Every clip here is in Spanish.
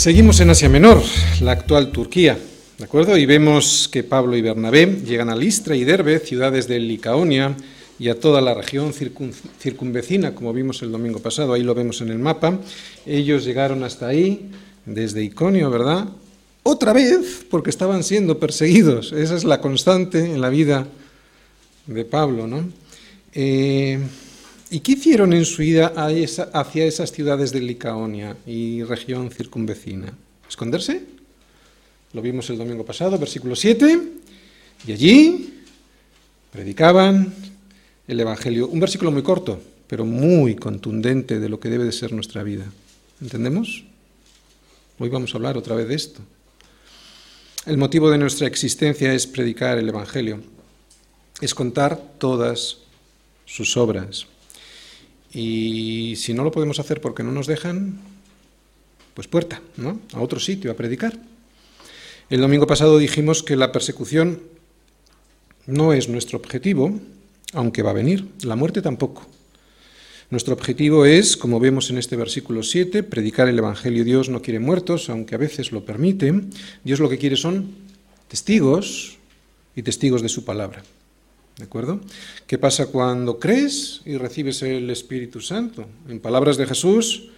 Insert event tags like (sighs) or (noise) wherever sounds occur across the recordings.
Seguimos en Asia Menor, la actual Turquía, ¿de acuerdo? Y vemos que Pablo y Bernabé llegan a Listra y Derbe, ciudades de Licaonia, y a toda la región circunvecina, como vimos el domingo pasado, ahí lo vemos en el mapa. Ellos llegaron hasta ahí, desde Iconio, ¿verdad? Otra vez, porque estaban siendo perseguidos. Esa es la constante en la vida de Pablo, ¿no? Eh, ¿Y qué hicieron en su ida hacia esas ciudades de Licaonia y región circunvecina? ¿Esconderse? Lo vimos el domingo pasado, versículo 7. Y allí predicaban el Evangelio. Un versículo muy corto, pero muy contundente de lo que debe de ser nuestra vida. ¿Entendemos? Hoy vamos a hablar otra vez de esto. El motivo de nuestra existencia es predicar el Evangelio, es contar todas sus obras. Y si no lo podemos hacer porque no nos dejan, pues puerta, ¿no? A otro sitio a predicar. El domingo pasado dijimos que la persecución no es nuestro objetivo, aunque va a venir. La muerte tampoco. Nuestro objetivo es, como vemos en este versículo 7, predicar el Evangelio. Dios no quiere muertos, aunque a veces lo permite. Dios lo que quiere son testigos y testigos de su palabra. ¿De acuerdo? ¿Qué pasa cuando crees y recibes el Espíritu Santo? En palabras de Jesús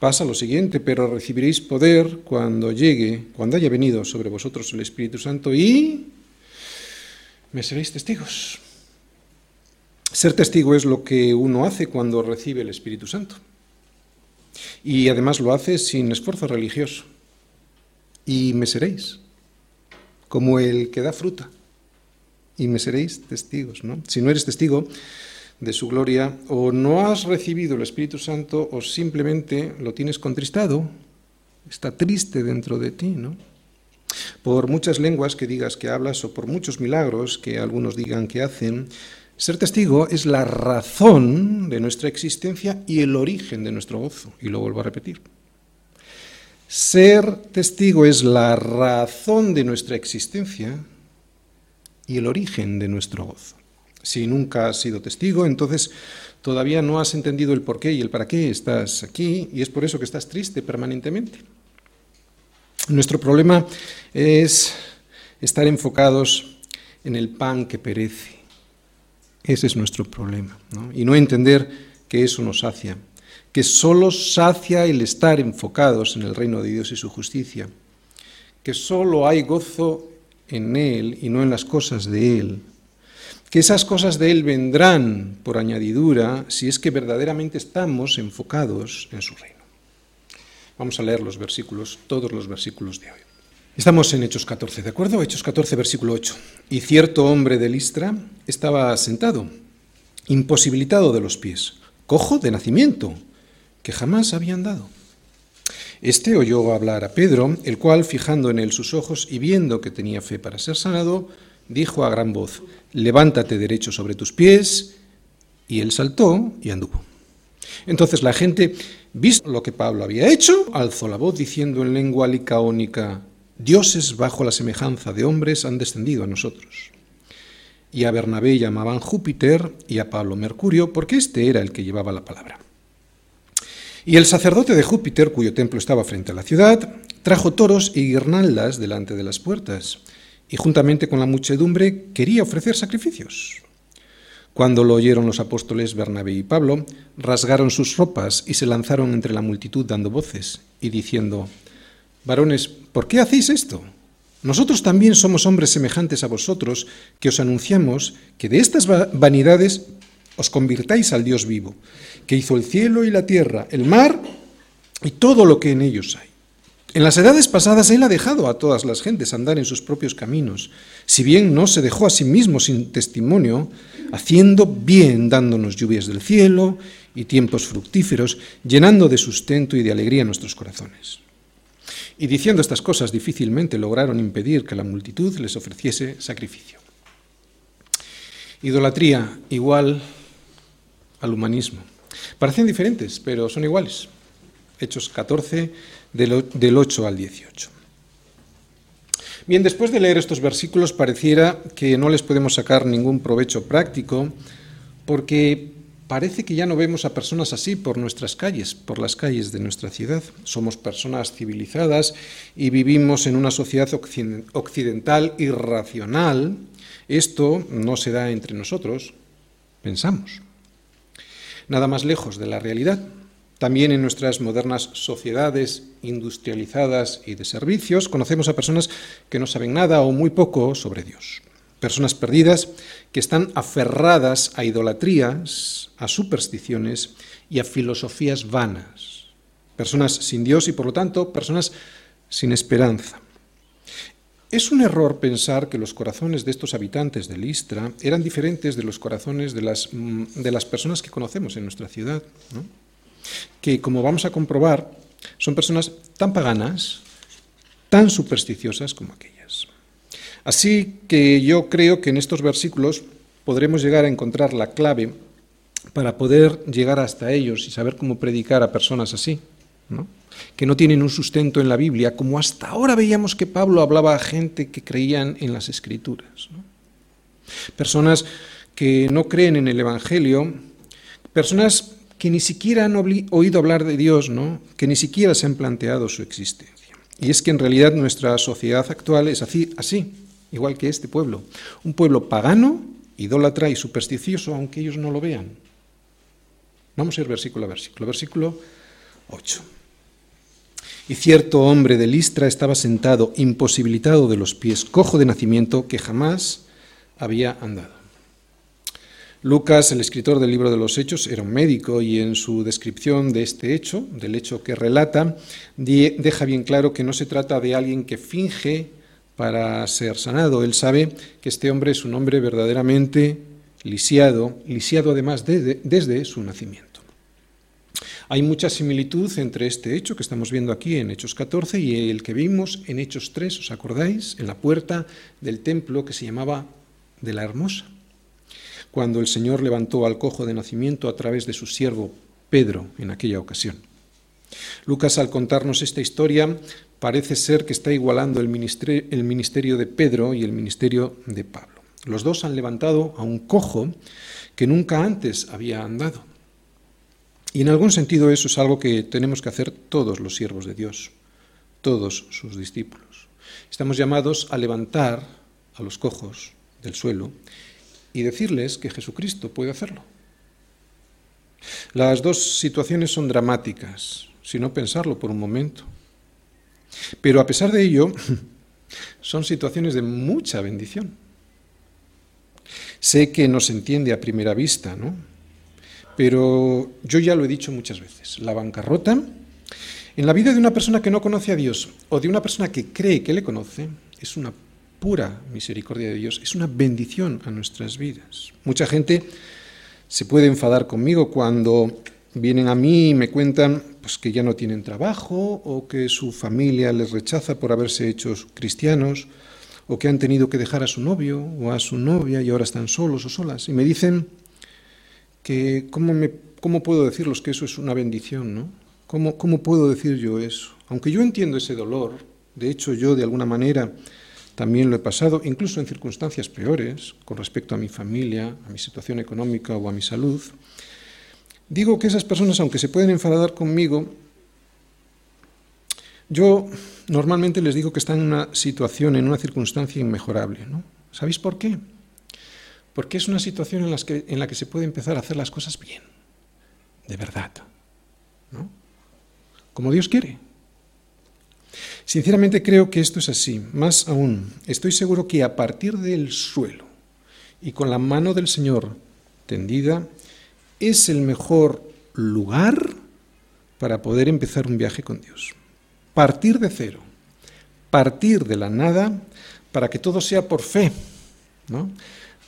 pasa lo siguiente, pero recibiréis poder cuando llegue, cuando haya venido sobre vosotros el Espíritu Santo y me seréis testigos. Ser testigo es lo que uno hace cuando recibe el Espíritu Santo. Y además lo hace sin esfuerzo religioso. Y me seréis, como el que da fruta y me seréis testigos. ¿no? Si no eres testigo de su gloria, o no has recibido el Espíritu Santo, o simplemente lo tienes contristado, está triste dentro de ti, ¿no? Por muchas lenguas que digas que hablas, o por muchos milagros que algunos digan que hacen, ser testigo es la razón de nuestra existencia y el origen de nuestro gozo. Y lo vuelvo a repetir. Ser testigo es la razón de nuestra existencia y el origen de nuestro gozo. Si nunca has sido testigo, entonces todavía no has entendido el por qué y el para qué estás aquí y es por eso que estás triste permanentemente. Nuestro problema es estar enfocados en el pan que perece. Ese es nuestro problema. Y no entender que eso nos sacia, que solo sacia el estar enfocados en el reino de Dios y su justicia, que solo hay gozo en Él y no en las cosas de Él, que esas cosas de Él vendrán por añadidura si es que verdaderamente estamos enfocados en su reino. Vamos a leer los versículos, todos los versículos de hoy. Estamos en Hechos 14, ¿de acuerdo? Hechos 14, versículo 8. Y cierto hombre de Listra estaba sentado, imposibilitado de los pies, cojo de nacimiento, que jamás había andado. Este oyó hablar a Pedro, el cual, fijando en él sus ojos y viendo que tenía fe para ser sanado, dijo a gran voz, levántate derecho sobre tus pies, y él saltó y anduvo. Entonces la gente, visto lo que Pablo había hecho, alzó la voz diciendo en lengua licaónica, dioses bajo la semejanza de hombres han descendido a nosotros. Y a Bernabé llamaban Júpiter y a Pablo Mercurio, porque este era el que llevaba la palabra. Y el sacerdote de Júpiter, cuyo templo estaba frente a la ciudad, trajo toros y guirnaldas delante de las puertas, y juntamente con la muchedumbre quería ofrecer sacrificios. Cuando lo oyeron los apóstoles Bernabé y Pablo, rasgaron sus ropas y se lanzaron entre la multitud dando voces y diciendo, Varones, ¿por qué hacéis esto? Nosotros también somos hombres semejantes a vosotros, que os anunciamos que de estas vanidades os convirtáis al Dios vivo, que hizo el cielo y la tierra, el mar y todo lo que en ellos hay. En las edades pasadas Él ha dejado a todas las gentes andar en sus propios caminos, si bien no se dejó a sí mismo sin testimonio, haciendo bien, dándonos lluvias del cielo y tiempos fructíferos, llenando de sustento y de alegría nuestros corazones. Y diciendo estas cosas difícilmente lograron impedir que la multitud les ofreciese sacrificio. Idolatría igual al humanismo. Parecen diferentes, pero son iguales. Hechos 14, del 8 al 18. Bien, después de leer estos versículos pareciera que no les podemos sacar ningún provecho práctico porque parece que ya no vemos a personas así por nuestras calles, por las calles de nuestra ciudad. Somos personas civilizadas y vivimos en una sociedad occidental irracional. Esto no se da entre nosotros, pensamos. Nada más lejos de la realidad. También en nuestras modernas sociedades industrializadas y de servicios conocemos a personas que no saben nada o muy poco sobre Dios. Personas perdidas que están aferradas a idolatrías, a supersticiones y a filosofías vanas. Personas sin Dios y por lo tanto personas sin esperanza. Es un error pensar que los corazones de estos habitantes de Listra eran diferentes de los corazones de las, mm, de las personas que conocemos en nuestra ciudad. que, como vamos a comprobar, son personas tan paganas, tan supersticiosas como aquellas. Así que yo creo que en estos versículos podremos llegar a encontrar la clave para poder llegar hasta ellos y saber cómo predicar a personas así, que no tienen un sustento en la Biblia, como hasta ahora veíamos que Pablo hablaba a gente que creían en las Escrituras. Personas que no creen en el Evangelio, personas que ni siquiera han oído hablar de Dios, ¿no? que ni siquiera se han planteado su existencia. Y es que en realidad nuestra sociedad actual es así, así, igual que este pueblo. Un pueblo pagano, idólatra y supersticioso, aunque ellos no lo vean. Vamos a ir versículo a versículo. Versículo 8. Y cierto hombre de Listra estaba sentado, imposibilitado de los pies, cojo de nacimiento, que jamás había andado. Lucas, el escritor del libro de los Hechos, era un médico y en su descripción de este hecho, del hecho que relata, deja bien claro que no se trata de alguien que finge para ser sanado. Él sabe que este hombre es un hombre verdaderamente lisiado, lisiado además desde su nacimiento. Hay mucha similitud entre este hecho que estamos viendo aquí en Hechos 14 y el que vimos en Hechos 3, ¿os acordáis? En la puerta del templo que se llamaba de la Hermosa cuando el Señor levantó al cojo de nacimiento a través de su siervo Pedro en aquella ocasión. Lucas, al contarnos esta historia, parece ser que está igualando el ministerio, de Pedro y el ministerio de Pablo. Los dos han levantado a un cojo que nunca antes había andado. Y en algún sentido eso es algo que tenemos que hacer todos los siervos de Dios, todos sus discípulos. Estamos llamados a levantar a los cojos del suelo y decirles que Jesucristo puede hacerlo. Las dos situaciones son dramáticas, si no pensarlo por un momento. Pero a pesar de ello, (laughs) son situaciones de mucha bendición. Sé que no se entiende a primera vista, ¿no? Pero yo ya lo he dicho muchas veces, la bancarrota en la vida de una persona que no conoce a Dios o de una persona que cree que le conoce es una pura misericordia de Dios es una bendición a nuestras vidas. Mucha gente se puede enfadar conmigo cuando vienen a mí y me cuentan pues, que ya no tienen trabajo o que su familia les rechaza por haberse hecho cristianos o que han tenido que dejar a su novio o a su novia y ahora están solos o solas. Y me dicen cómo, puedo decirles que eso es una bendición, ¿no? ¿Cómo, ¿Cómo puedo decir yo eso? Aunque yo entiendo ese dolor, de hecho yo de alguna manera también lo he pasado, incluso en circunstancias peores, con respecto a mi familia, a mi situación económica o a mi salud. Digo que esas personas, aunque se pueden enfadar conmigo, yo normalmente les digo que están en una situación, en una circunstancia inmejorable. ¿no? ¿Sabéis por qué? Porque es una situación en, en la que se puede empezar a hacer las cosas bien, de verdad, ¿no? como Dios quiere. Sinceramente creo que esto es así. Más aún, estoy seguro que a partir del suelo y con la mano del Señor tendida, es el mejor lugar para poder empezar un viaje con Dios. Partir de cero, partir de la nada, para que todo sea por fe, ¿no?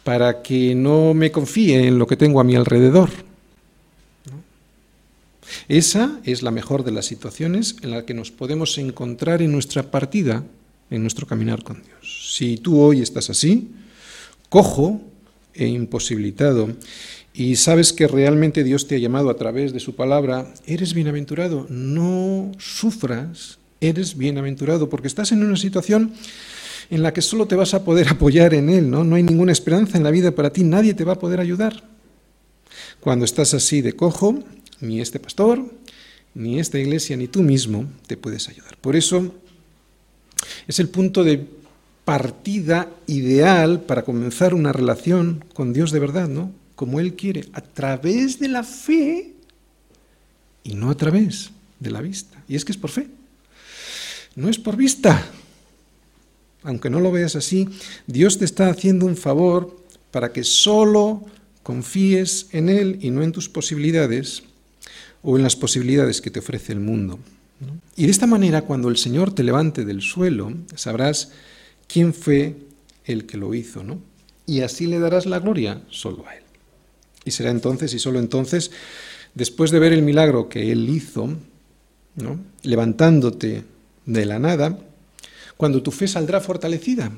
Para que no me confíe en lo que tengo a mi alrededor esa es la mejor de las situaciones en la que nos podemos encontrar en nuestra partida, en nuestro caminar con Dios. Si tú hoy estás así, cojo e imposibilitado, y sabes que realmente Dios te ha llamado a través de su palabra, eres bienaventurado, no sufras, eres bienaventurado, porque estás en una situación en la que solo te vas a poder (laughs) apoyar en Él, ¿no? No hay ninguna esperanza en la vida para ti, nadie te va a poder ayudar. Cuando estás así de cojo, ni este pastor, ni esta iglesia, ni tú mismo te puedes ayudar. Por eso es el punto de partida ideal para comenzar una relación con Dios de verdad, ¿no? Como Él quiere, a través de la fe y no a través de la vista. Y es que es por fe, no es por vista. Aunque no lo veas así, Dios te está haciendo un favor para que solo confíes en Él y no en tus posibilidades o en las posibilidades que te ofrece el mundo. Y de esta manera, cuando el Señor te levante del suelo, sabrás quién fue el que lo hizo, ¿no? Y así le darás la gloria solo a Él. Y será entonces y solo entonces, después de ver el milagro que Él hizo, levantándote de la nada, cuando tu fe saldrá fortalecida.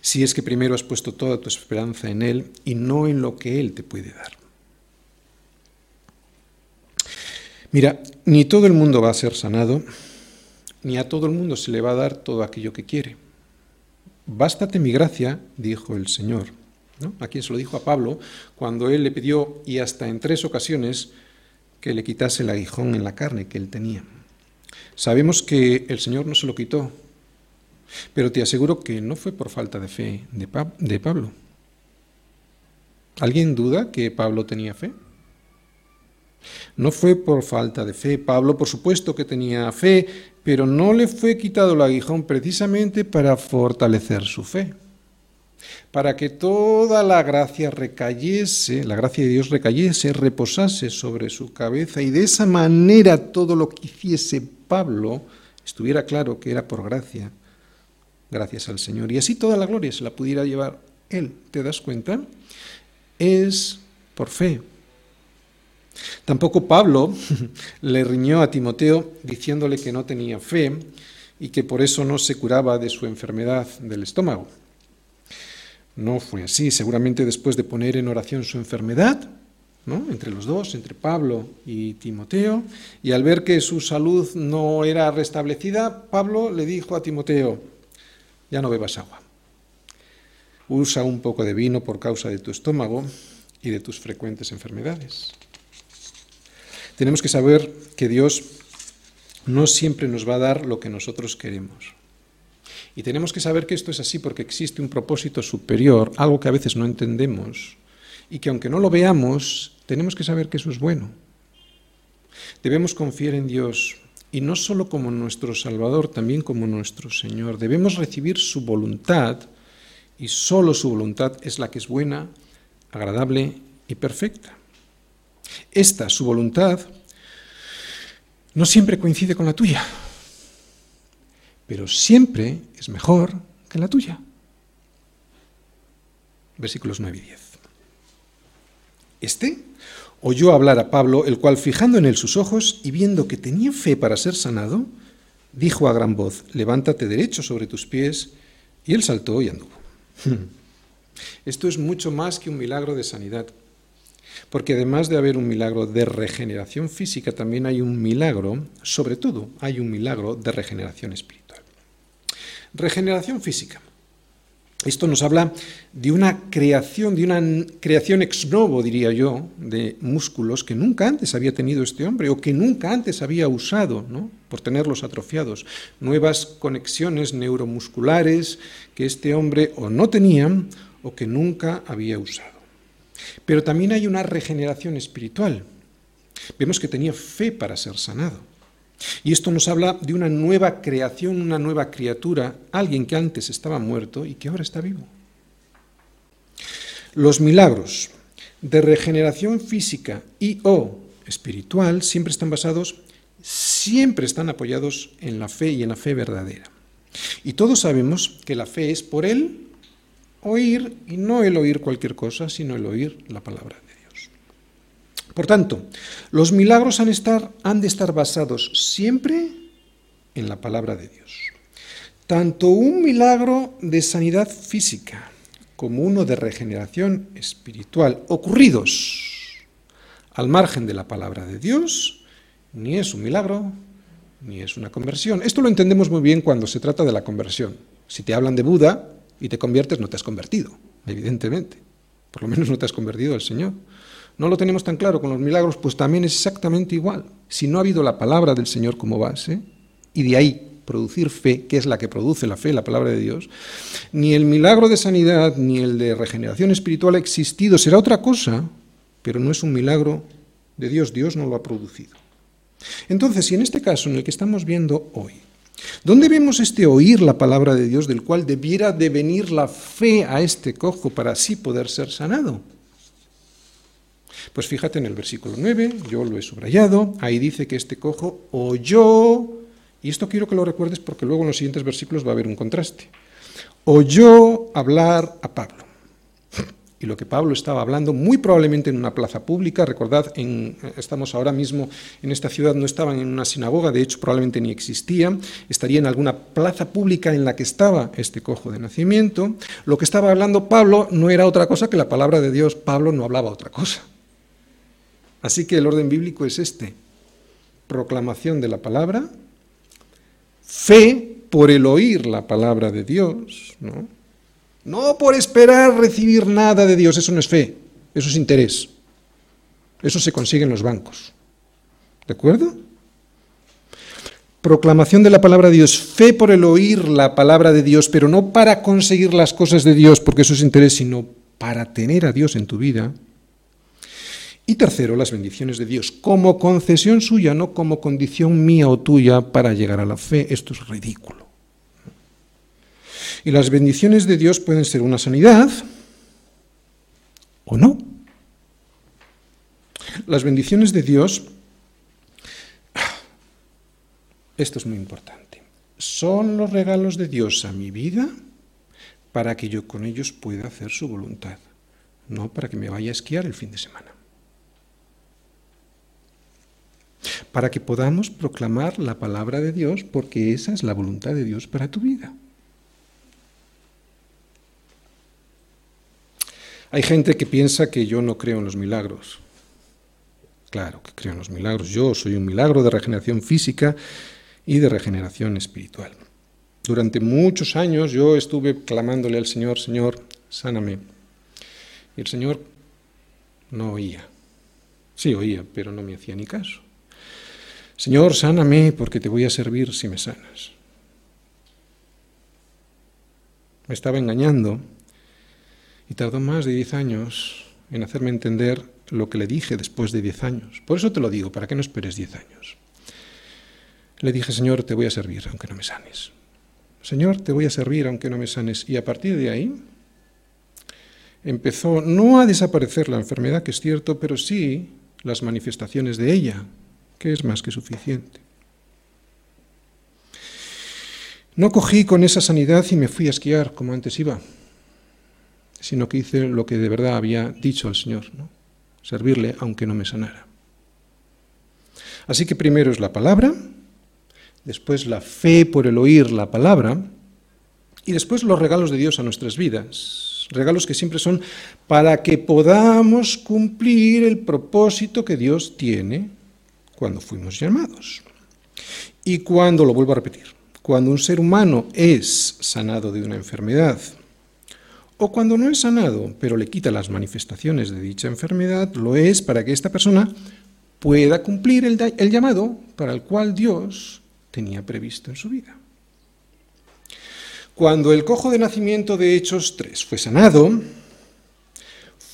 Si es que primero has puesto toda tu esperanza en Él y no en lo que Él te puede dar. Mira, ni todo el mundo va a ser sanado, ni a todo el mundo se le va a dar todo aquello que quiere. Bástate mi gracia, dijo el Señor. ¿no? A quien se lo dijo a Pablo cuando él le pidió, y hasta en tres ocasiones, que le quitase el aguijón en la carne que él tenía. Sabemos que el Señor no se lo quitó, pero te aseguro que no fue por falta de fe de Pablo. ¿Alguien duda que Pablo tenía fe? No fue por falta de fe. Pablo, por supuesto que tenía fe, pero no le fue quitado el aguijón precisamente para fortalecer su fe. Para que toda la gracia recayese, la gracia de Dios recayese, reposase sobre su cabeza y de esa manera todo lo que hiciese Pablo estuviera claro que era por gracia, gracias al Señor. Y así toda la gloria se la pudiera llevar Él. ¿Te das cuenta? Es por fe, Tampoco Pablo (laughs) le riñó a Timoteo diciéndole que no tenía fe y que por eso no se curaba de su enfermedad del estómago. No fue así. Seguramente después de poner en oración su enfermedad, ¿no? entre los dos, entre Pablo y Timoteo, y al ver que su salud no era restablecida, Pablo le dijo a Timoteo, ya no bebas agua. Usa un poco de vino por causa de tu estómago y de tus frecuentes enfermedades. Tenemos que saber que Dios no siempre nos va a dar lo que nosotros queremos. Y tenemos que saber que esto es así porque existe un propósito superior, algo que a veces no entendemos, y que aunque no lo veamos, tenemos que saber que eso es bueno. Debemos confiar en Dios, y no solo como nuestro Salvador, también como nuestro Señor. Debemos recibir su voluntad, y solo su voluntad es la que es buena, agradable y perfecta. Esta, su voluntad, no siempre coincide con la tuya, pero siempre es mejor que la tuya. Versículos 9 y 10. Este oyó hablar a Pablo, el cual fijando en él sus ojos y viendo que tenía fe para ser sanado, dijo a gran voz, levántate derecho sobre tus pies, y él saltó y anduvo. (laughs) Esto es mucho más que un milagro de sanidad. Porque además de haber un milagro de regeneración física, también hay un milagro, sobre todo hay un milagro de regeneración espiritual. Regeneración física. Esto nos habla de una creación, de una creación ex novo, diría yo, de músculos que nunca antes había tenido este hombre o que nunca antes había usado, ¿no? por tenerlos atrofiados. Nuevas conexiones neuromusculares que este hombre o no tenía o que nunca había usado. Pero también hay una regeneración espiritual. Vemos que tenía fe para ser sanado. Y esto nos habla de una nueva creación, una nueva criatura, alguien que antes estaba muerto y que ahora está vivo. Los milagros de regeneración física y o espiritual siempre están basados, siempre están apoyados en la fe y en la fe verdadera. Y todos sabemos que la fe es por Él oír, y no el oír cualquier cosa, sino el oír la palabra. Por tanto, los milagros han, de estar basados siempre en la palabra de Dios. Tanto un milagro de sanidad física como uno de regeneración espiritual ocurridos al margen de la palabra de Dios, ni es un milagro, ni es una conversión. Esto lo entendemos muy bien cuando se trata de la conversión. Si te hablan de Buda, y te conviertes, no te has convertido, evidentemente. Por lo menos no te has convertido al Señor. No lo tenemos tan claro con los milagros, pues también es exactamente igual. Si no ha habido la palabra del Señor como base, y de ahí producir fe, que es la que produce la fe, la palabra de Dios, ni el milagro de sanidad, ni el de regeneración espiritual ha existido. Será otra cosa, pero no es un milagro de Dios. Dios no lo ha producido. Entonces, si en este caso en el que estamos viendo hoy, ¿Dónde vemos este oír la palabra de Dios del cual debiera de venir la fe a este cojo para así poder ser sanado? Pues fíjate en el versículo 9, yo lo he subrayado, ahí dice que este cojo oyó, y esto quiero que lo recuerdes porque luego en los siguientes versículos va a haber un contraste, oyó hablar a Pablo. Y lo que Pablo estaba hablando, muy probablemente en una plaza pública, recordad, en, estamos ahora mismo en esta ciudad, no estaban en una sinagoga, de hecho probablemente ni existía, estaría en alguna plaza pública en la que estaba este cojo de nacimiento. Lo que estaba hablando Pablo no era otra cosa que la palabra de Dios, Pablo no hablaba otra cosa. Así que el orden bíblico es este. Proclamación de la palabra, fe por el oír la palabra de Dios, ¿no? No por esperar recibir nada de Dios, eso no es fe, eso es interés. Eso se consigue en los bancos. ¿De acuerdo? Proclamación de la palabra de Dios, fe por el oír la palabra de Dios, pero no para conseguir las cosas de Dios, porque eso es interés, sino para tener a Dios en tu vida y tercero, las bendiciones de Dios como concesión suya, no como condición mía o tuya para llegar a la fe. Esto es ridículo. Y las bendiciones de Dios pueden ser una sanidad o no. Las bendiciones de Dios, (sighs) esto es muy importante, son los regalos de Dios a mi vida para que yo con ellos pueda hacer su voluntad, no para que me vaya a esquiar el fin de semana. Para que podamos proclamar la palabra de Dios, porque esa es la voluntad de Dios para tu vida. Hay gente que piensa que yo no creo en los milagros. Claro que creo en los milagros. Yo soy un milagro de regeneración física y de regeneración espiritual. Durante muchos años yo estuve clamándole al Señor, Señor, sáname. Y el Señor no oía. Sí oía, pero no me hacía ni caso. Señor, sáname porque te voy a servir si me sanas. Me estaba engañando y tardó más de diez años en hacerme entender lo que le dije después de diez años. Por eso te lo digo, para que no esperes diez años. Le dije, Señor, te voy a servir aunque no me sanes. Señor, te voy a servir aunque no me sanes. Y a partir de ahí empezó no a desaparecer la enfermedad, que es cierto, pero sí las manifestaciones de ella, que es más que suficiente. No cogí con esa sanidad y me fui a esquiar como antes iba, sino que hice lo que de verdad había dicho al Señor, ¿no? servirle aunque no me sanara. Así que primero es la palabra, después la fe por el oír la palabra, y después los regalos de Dios a nuestras vidas, regalos que siempre son para que podamos cumplir el propósito que Dios tiene cuando fuimos llamados. Y cuando, lo vuelvo a repetir, cuando un ser humano es sanado de una enfermedad, o cuando no es sanado, pero le quita las manifestaciones de dicha enfermedad, lo es para que esta persona pueda cumplir el, llamado para el cual Dios tenía previsto en su vida. Cuando el cojo de nacimiento de Hechos 3 fue sanado,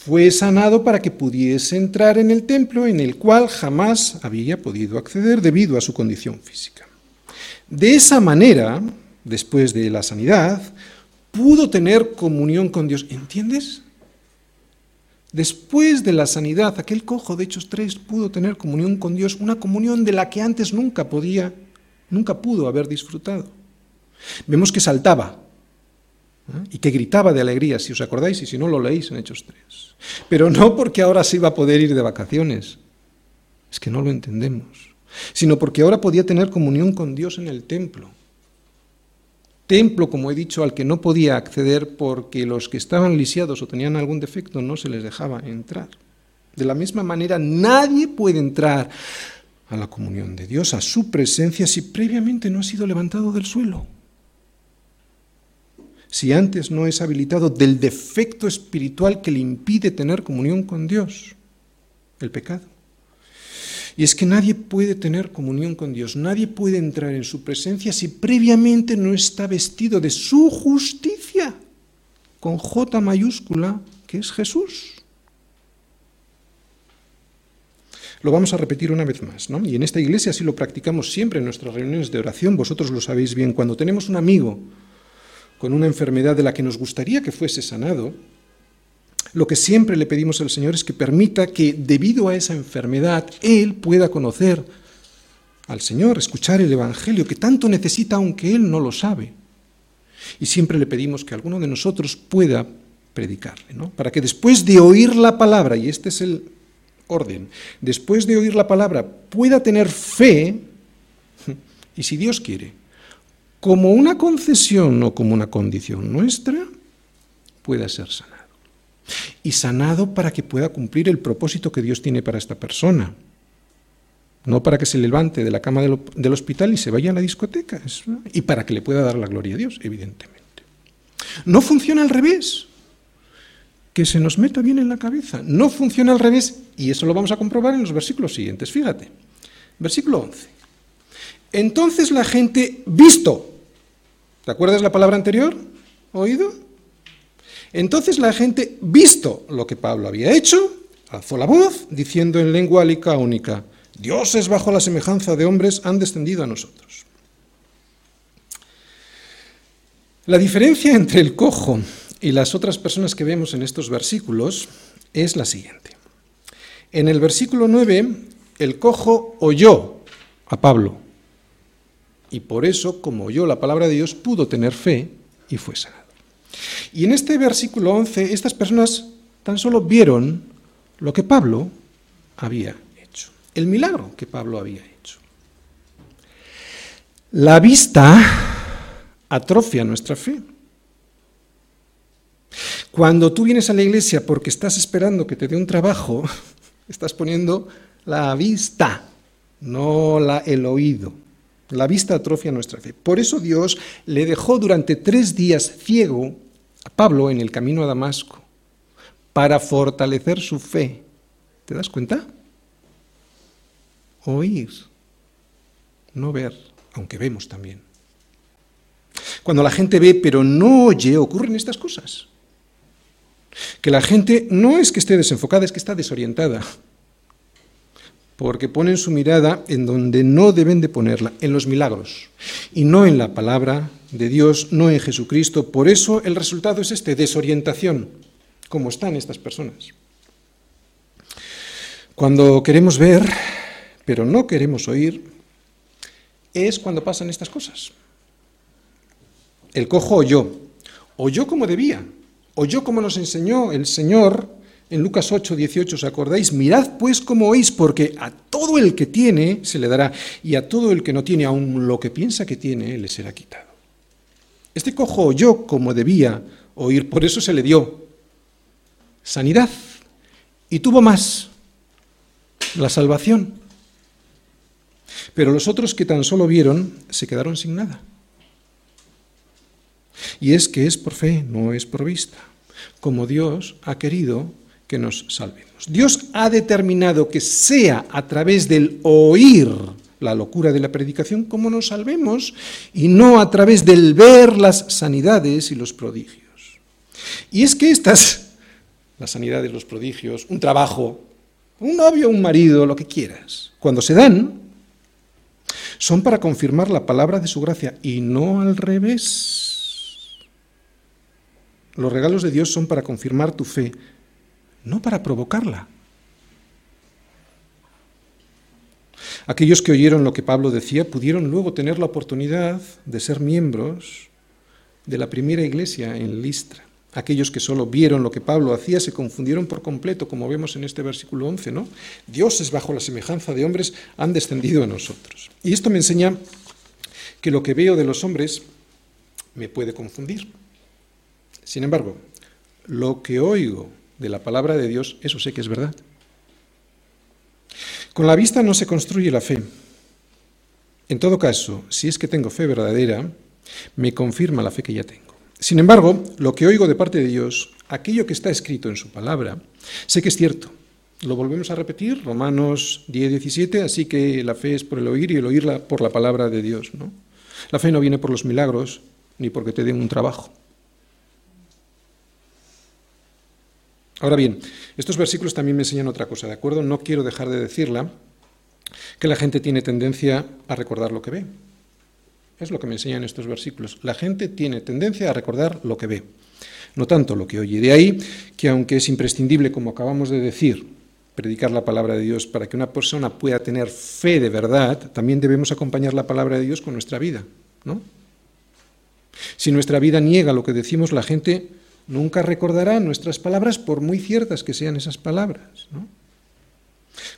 fue sanado para que pudiese entrar en el templo en el cual jamás había podido acceder debido a su condición física. De esa manera, después de la sanidad, pudo tener comunión con Dios. ¿Entiendes? Después de la sanidad, aquel cojo de Hechos 3 pudo tener comunión con Dios, una comunión de la que antes nunca podía, nunca pudo haber disfrutado. Vemos que saltaba, ¿eh? y que gritaba de alegría, si os acordáis, y si no lo leéis en Hechos 3. Pero no porque ahora se iba a poder ir de vacaciones, es que no lo entendemos, sino porque ahora podía tener comunión con Dios en el templo. Templo, como he dicho, al que no podía acceder porque los que estaban lisiados o tenían algún defecto no se les dejaba entrar. De la misma manera, nadie puede entrar a la comunión de Dios, a su presencia, si previamente no ha sido levantado del suelo si antes no es habilitado del defecto espiritual que le impide tener comunión con Dios, el pecado. Y es que nadie puede tener comunión con Dios, nadie puede entrar en su presencia si previamente no está vestido de su justicia, con J mayúscula, que es Jesús. Lo vamos a repetir una vez más, ¿no? Y en esta iglesia así lo practicamos siempre en nuestras reuniones de oración, vosotros lo sabéis bien, cuando tenemos un amigo con una enfermedad de la que nos gustaría que fuese sanado, lo que siempre le pedimos al Señor es que permita que debido a esa enfermedad Él pueda conocer al Señor, escuchar el Evangelio que tanto necesita aunque Él no lo sabe. Y siempre le pedimos que alguno de nosotros pueda predicarle, ¿no? Para que después de oír la palabra, y este es el orden, después de oír la palabra pueda tener fe, y si Dios quiere, como una concesión o como una condición nuestra, pueda ser sanado. Y sanado para que pueda cumplir el propósito que Dios tiene para esta persona. No para que se levante de la cama del, hospital y se vaya a la discoteca. Y para que le pueda dar la gloria a Dios, evidentemente. No funciona al revés. Que se nos meta bien en la cabeza. No funciona al revés. Y eso lo vamos a comprobar en los versículos siguientes. Fíjate. Versículo 11. Entonces la gente, visto, ¿te acuerdas la palabra anterior? ¿Oído? Entonces la gente, visto lo que Pablo había hecho, alzó la voz, diciendo en lengua licaónica, dioses bajo la semejanza de hombres han descendido a nosotros. La diferencia entre el cojo y las otras personas que vemos en estos versículos es la siguiente. En el versículo 9, el cojo oyó a Pablo, y por eso, como oyó la palabra de Dios, pudo tener fe y fue sanado. Y en este versículo 11, estas personas tan solo vieron lo que Pablo había hecho, el milagro que Pablo había hecho. La vista atrofia nuestra fe. Cuando tú vienes a la iglesia porque estás esperando que te dé un trabajo, (laughs) estás poniendo la vista, no la, el oído. La vista atrofia nuestra fe. Por eso Dios le dejó durante tres días ciego a Pablo en el camino a Damasco, para fortalecer su fe. ¿Te das cuenta? Oír, no ver, aunque vemos también. Cuando la gente ve pero no oye, ocurren estas cosas. Que la gente no es que esté desenfocada, es que está desorientada porque ponen su mirada en donde no deben de ponerla, en los milagros, y no en la palabra de Dios, no en Jesucristo. Por eso el resultado es este, desorientación, como están estas personas. Cuando queremos ver, pero no queremos oír, es cuando pasan estas cosas. El cojo oyó, oyó como debía, oyó como nos enseñó el Señor en Lucas 8, 18, ¿os acordáis? Mirad pues cómo oís, porque a todo el que tiene se le dará, y a todo el que no tiene, aun lo que piensa que tiene, le será quitado. Este cojo oyó como debía oír, por eso se le dio sanidad, y tuvo más, la salvación. Pero los otros que tan solo vieron se quedaron sin nada. Y es que es por fe, no es por vista. Como Dios ha querido que nos salvemos. Dios ha determinado que sea a través del oír la locura de la predicación como nos salvemos y no a través del ver las sanidades y los prodigios. Y es que estas, las sanidades, los prodigios, un trabajo, un novio, un marido, lo que quieras, cuando se dan, son para confirmar la palabra de su gracia y no al revés. Los regalos de Dios son para confirmar tu fe, no para provocarla. Aquellos que oyeron lo que Pablo decía pudieron luego tener la oportunidad de ser miembros de la primera iglesia en Listra. Aquellos que solo vieron lo que Pablo hacía se confundieron por completo, como vemos en este versículo 11, ¿no? Dioses bajo la semejanza de hombres han descendido a nosotros. Y esto me enseña que lo que veo de los hombres me puede confundir. Sin embargo, lo que oigo de la palabra de Dios, eso sé que es verdad. Con la vista no se construye la fe. En todo caso, si es que tengo fe verdadera, me confirma la fe que ya tengo. Sin embargo, lo que oigo de parte de Dios, aquello que está escrito en su palabra, sé que es cierto. Lo volvemos a repetir, Romanos 10, 17, así que la fe es por el oír y el oír por la palabra de Dios. ¿no? La fe no viene por los milagros ni porque te den un trabajo. Ahora bien, estos versículos también me enseñan otra cosa, ¿de acuerdo? No quiero dejar de decirla, que la gente tiene tendencia a recordar lo que ve. Es lo que me enseñan estos versículos. La gente tiene tendencia a recordar lo que ve, no tanto lo que oye. De ahí que aunque es imprescindible, como acabamos de decir, predicar la palabra de Dios para que una persona pueda tener fe de verdad, también debemos acompañar la palabra de Dios con nuestra vida, ¿no? Si nuestra vida niega lo que decimos, la gente nunca recordará nuestras palabras por muy ciertas que sean esas palabras.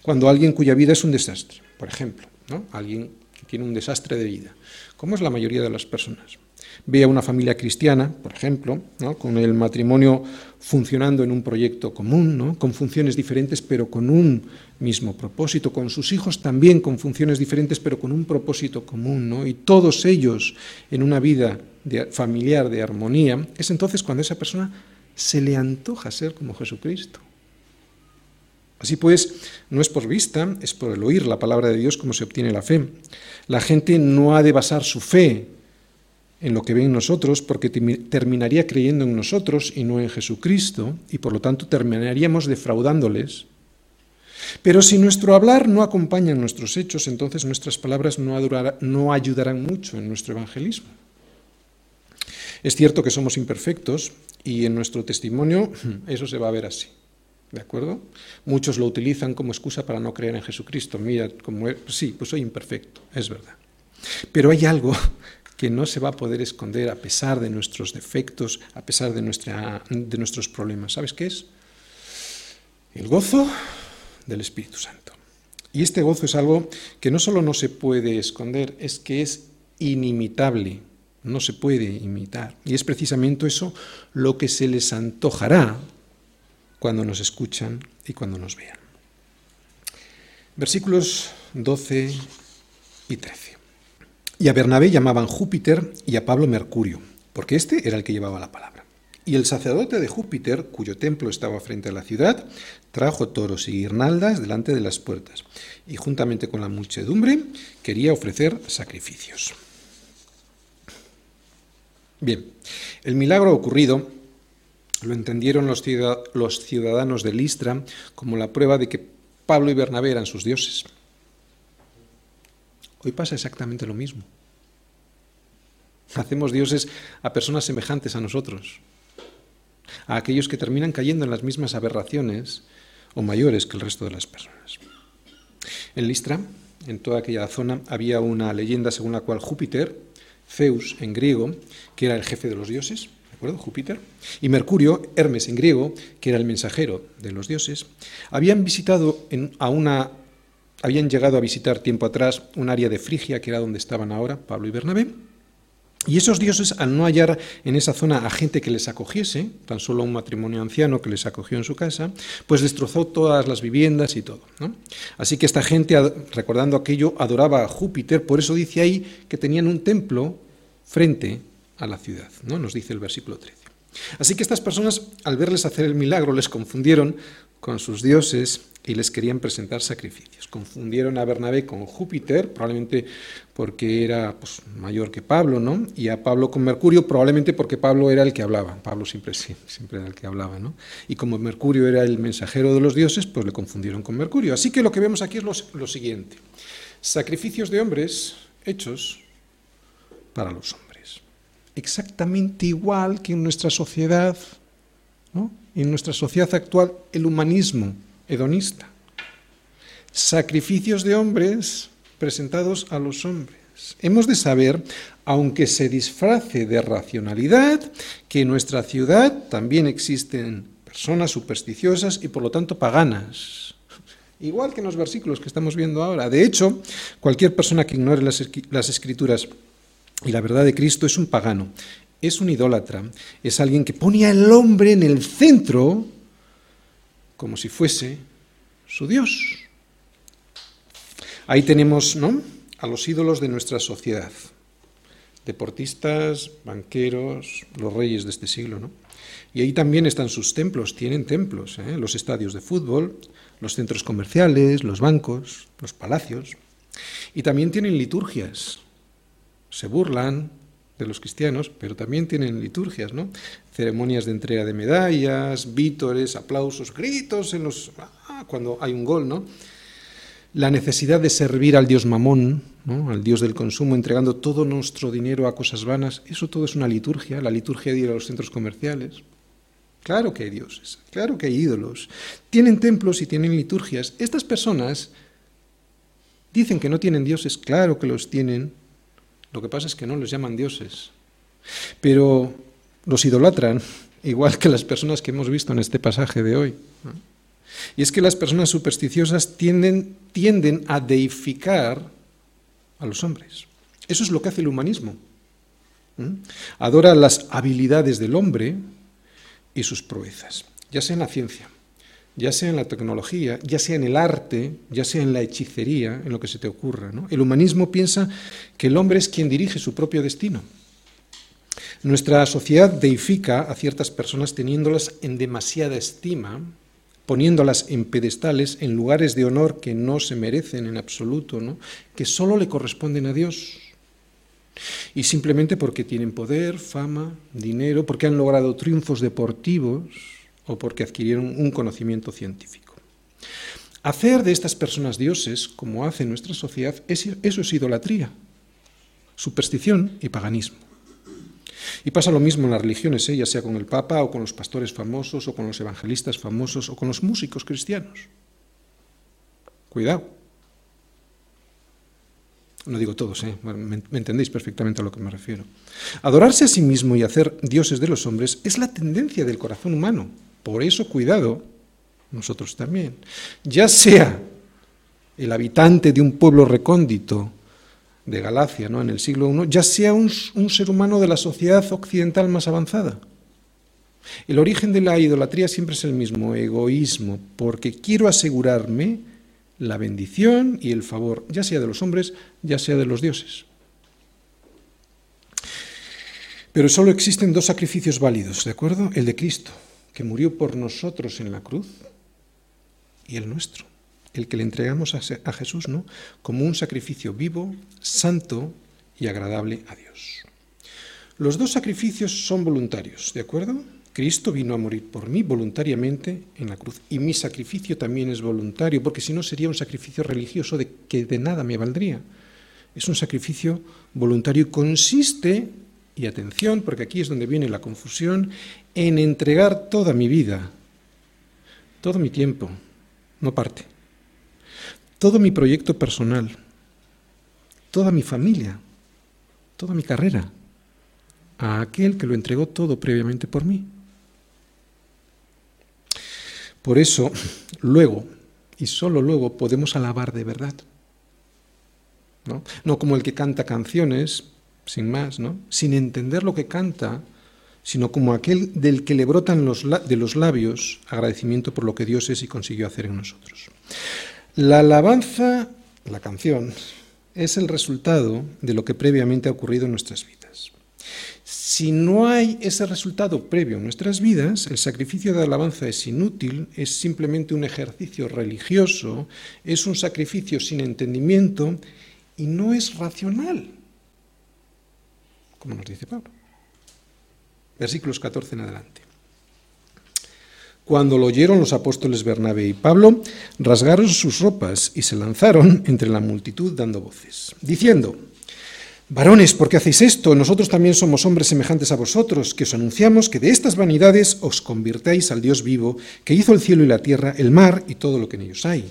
Cuando alguien cuya vida es un desastre, por ejemplo, alguien que tiene un desastre de vida, como es la mayoría de las personas, ve a una familia cristiana, por ejemplo, con el matrimonio funcionando en un proyecto común, con funciones diferentes pero con un mismo propósito, con sus hijos también con funciones diferentes pero con un propósito común, y todos ellos en una vida familiar de armonía, es entonces cuando esa persona se le antoja ser como Jesucristo. Así pues, no es por vista, es por el oír la palabra de Dios como se obtiene la fe. La gente no ha de basar su fe en lo que ve en nosotros porque terminaría creyendo en nosotros y no en Jesucristo y por lo tanto terminaríamos defraudándoles. Pero si nuestro hablar no acompaña nuestros hechos, entonces nuestras palabras no, no ayudarán mucho en nuestro evangelismo. Es cierto que somos imperfectos y en nuestro testimonio (clears throat) eso se va a ver así. ¿De acuerdo? Muchos lo utilizan como excusa para no creer en Jesucristo. Mira, como sí, pues soy imperfecto, es verdad. Pero hay algo que no se va a poder esconder a pesar de nuestros defectos, a pesar de, nuestra, de nuestros problemas. ¿Sabes qué es? El gozo del Espíritu Santo. Y este gozo es algo que no solo no se puede esconder, es que es inimitable no se puede imitar. Y es precisamente eso lo que se les antojará cuando nos escuchan y cuando nos vean. Versículos 12 y 13. Y a Bernabé llamaban Júpiter y a Pablo Mercurio, porque este era el que llevaba la palabra. Y el sacerdote de Júpiter, cuyo templo estaba frente a la ciudad, trajo toros y guirnaldas delante de las puertas, y juntamente con la muchedumbre quería ofrecer sacrificios. Bien, el milagro ocurrido lo entendieron los ciudadanos de Listra como la prueba de que Pablo y Bernabé eran sus dioses. Hoy pasa exactamente lo mismo. Hacemos dioses a personas semejantes a nosotros, a aquellos que terminan cayendo en las mismas aberraciones o mayores que el resto de las personas. En Listra, en toda aquella zona, había una leyenda según la cual Júpiter, Zeus en griego, que era el jefe de los dioses, ¿de acuerdo? Júpiter, y Mercurio, Hermes en griego, que era el mensajero de los dioses, habían visitado a una habían llegado a visitar tiempo atrás un área de Frigia, que era donde estaban ahora Pablo y Bernabé, y esos dioses, al no hallar en esa zona a gente que les acogiese, tan solo un matrimonio anciano que les acogió en su casa, pues destrozó todas las viviendas y todo. Así que esta gente, recordando aquello, adoraba a Júpiter, por eso dice ahí que tenían un templo frente a la ciudad, ¿no? nos dice el versículo 13. Así que estas personas, al verles hacer el milagro, les confundieron con sus dioses y les querían presentar sacrificios. Confundieron a Bernabé con Júpiter, probablemente porque era pues, mayor que Pablo, ¿no? Y a Pablo con Mercurio, probablemente porque Pablo era el que hablaba. Pablo siempre, siempre era el que hablaba, ¿no? Y como Mercurio era el mensajero de los dioses, pues le confundieron con Mercurio. Así que lo que vemos aquí es lo, siguiente. Sacrificios de hombres hechos para los hombres. Exactamente igual que en nuestra sociedad, ¿no? En nuestra sociedad actual, el humanismo hedonista. Sacrificios de hombres presentados a los hombres. Hemos de saber, aunque se disfrace de racionalidad, que en nuestra ciudad también existen personas supersticiosas y por lo tanto paganas. Igual que en los versículos que estamos viendo ahora. De hecho, cualquier persona que ignore las, escrituras y la verdad de Cristo es un pagano, es un idólatra, es alguien que pone al hombre en el centro como si fuese su Dios. Ahí tenemos ¿no? a los ídolos de nuestra sociedad. deportistas, banqueros, los reyes de este siglo, ¿no? Y ahí también están sus templos, tienen templos, ¿eh? los estadios de fútbol, los centros comerciales, los bancos, los palacios. Y también tienen liturgias. Se burlan de los cristianos, pero también tienen liturgias, ¿no? Ceremonias de entrega de medallas, vítores, aplausos, gritos en los ah, cuando hay un gol, ¿no? La necesidad de servir al dios Mamón, ¿no? al dios del consumo, entregando todo nuestro dinero a cosas vanas, eso todo es una liturgia, la liturgia de ir a los centros comerciales. Claro que hay dioses, claro que hay ídolos. Tienen templos y tienen liturgias. Estas personas dicen que no tienen dioses, claro que los tienen. Lo que pasa es que no los llaman dioses. Pero los idolatran, (laughs) igual que las personas que hemos visto en este pasaje de hoy. Y es que las personas supersticiosas tienden, tienden a deificar a los hombres. Eso es lo que hace el humanismo. Adora las habilidades del hombre, y sus proezas, ya sea en la ciencia, ya sea en la tecnología, ya sea en el arte, ya sea en la hechicería, en lo que se te ocurra. El humanismo piensa que el hombre es quien dirige su propio destino. Nuestra sociedad deifica a ciertas personas teniéndolas en demasiada estima, poniéndolas en pedestales, en lugares de honor que no se merecen en absoluto, que solo le corresponden a Dios. Y simplemente porque tienen poder, fama, dinero, porque han logrado triunfos deportivos o porque adquirieron un conocimiento científico. Hacer de estas personas dioses, como hace nuestra sociedad, eso es idolatría, superstición y paganismo. Y pasa lo mismo en las religiones, ¿eh? ya sea con el Papa o con los pastores famosos o con los evangelistas famosos o con los músicos cristianos. Cuidado. No digo todos, ¿eh? me, entendéis perfectamente a lo que me refiero. Adorarse a sí mismo y hacer dioses de los hombres es la tendencia del corazón humano. Por eso, cuidado, nosotros también. Ya sea el habitante de un pueblo recóndito de Galacia, ¿no? en el siglo I, ya sea un ser humano de la sociedad occidental más avanzada. El origen de la idolatría siempre es el mismo, egoísmo, porque quiero asegurarme la bendición y el favor, ya sea de los hombres, ya sea de los dioses. Pero solo existen dos sacrificios válidos, ¿de acuerdo? El de Cristo, que murió por nosotros en la cruz, y el nuestro, el que le entregamos a Jesús, ¿no? Como un sacrificio vivo, santo y agradable a Dios. Los dos sacrificios son voluntarios, ¿de acuerdo? Cristo vino a morir por mí voluntariamente en la cruz y mi sacrificio también es voluntario, porque si no sería un sacrificio religioso que de nada me valdría. Es un sacrificio voluntario y consiste, y atención, porque aquí es donde viene la confusión, en entregar toda mi vida, todo mi tiempo, no parte, todo mi proyecto personal, toda mi familia, toda mi carrera, a aquel que lo entregó todo previamente por mí. Por eso, luego, y solo luego, podemos alabar de verdad. ¿no? no como el que canta canciones, sin más, ¿no? sin entender lo que canta, sino como aquel del que le brotan los, de los labios agradecimiento por lo que Dios es y consiguió hacer en nosotros. La alabanza, la canción, es el resultado de lo que previamente ha ocurrido en nuestras vidas. Si no hay ese resultado previo en nuestras vidas, el sacrificio de alabanza es inútil, es simplemente un ejercicio religioso, es un sacrificio sin entendimiento y no es racional, como nos dice Pablo. Versículos 14 en adelante. Cuando lo oyeron los apóstoles Bernabé y Pablo, rasgaron sus ropas y se lanzaron entre la multitud dando voces, diciendo, Varones, ¿por qué hacéis esto? Nosotros también somos hombres semejantes a vosotros, que os anunciamos que de estas vanidades os convirtáis al Dios vivo, que hizo el cielo y la tierra, el mar y todo lo que en ellos hay.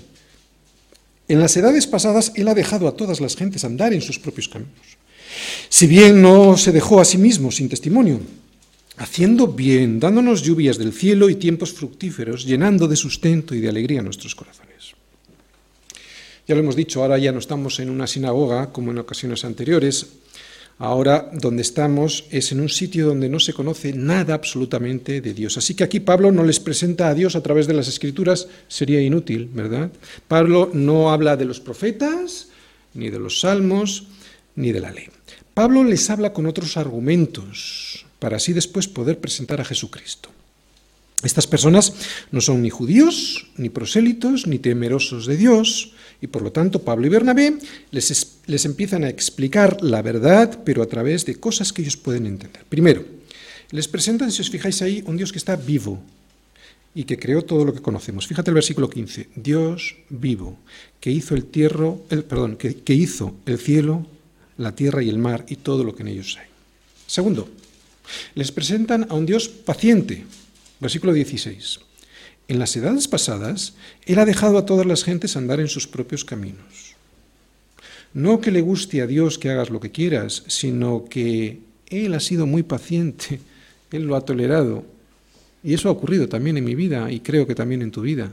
En las edades pasadas Él ha dejado a todas las gentes andar en sus propios caminos. Si bien no se dejó a sí mismo sin testimonio, haciendo bien, dándonos lluvias del cielo y tiempos fructíferos, llenando de sustento y de alegría nuestros corazones. Ya lo hemos dicho, ahora ya no estamos en una sinagoga como en ocasiones anteriores. Ahora donde estamos es en un sitio donde no se conoce nada absolutamente de Dios. Así que aquí Pablo no les presenta a Dios a través de las escrituras, sería inútil, ¿verdad? Pablo no habla de los profetas, ni de los salmos, ni de la ley. Pablo les habla con otros argumentos para así después poder presentar a Jesucristo. Estas personas no son ni judíos, ni prosélitos, ni temerosos de Dios, y por lo tanto Pablo y Bernabé les, les, empiezan a explicar la verdad, pero a través de cosas que ellos pueden entender. Primero, les presentan, si os fijáis ahí, un Dios que está vivo y que creó todo lo que conocemos. Fíjate el versículo 15, Dios vivo, que hizo el, tierro, el perdón, que, que hizo el cielo, la tierra y el mar y todo lo que en ellos hay. Segundo, les presentan a un Dios paciente, Versículo 16. En las edades pasadas, Él ha dejado a todas las gentes andar en sus propios caminos. No que le guste a Dios que hagas lo que quieras, sino que Él ha sido muy paciente, (laughs) Él lo ha tolerado. Y eso ha ocurrido también en mi vida y creo que también en tu vida.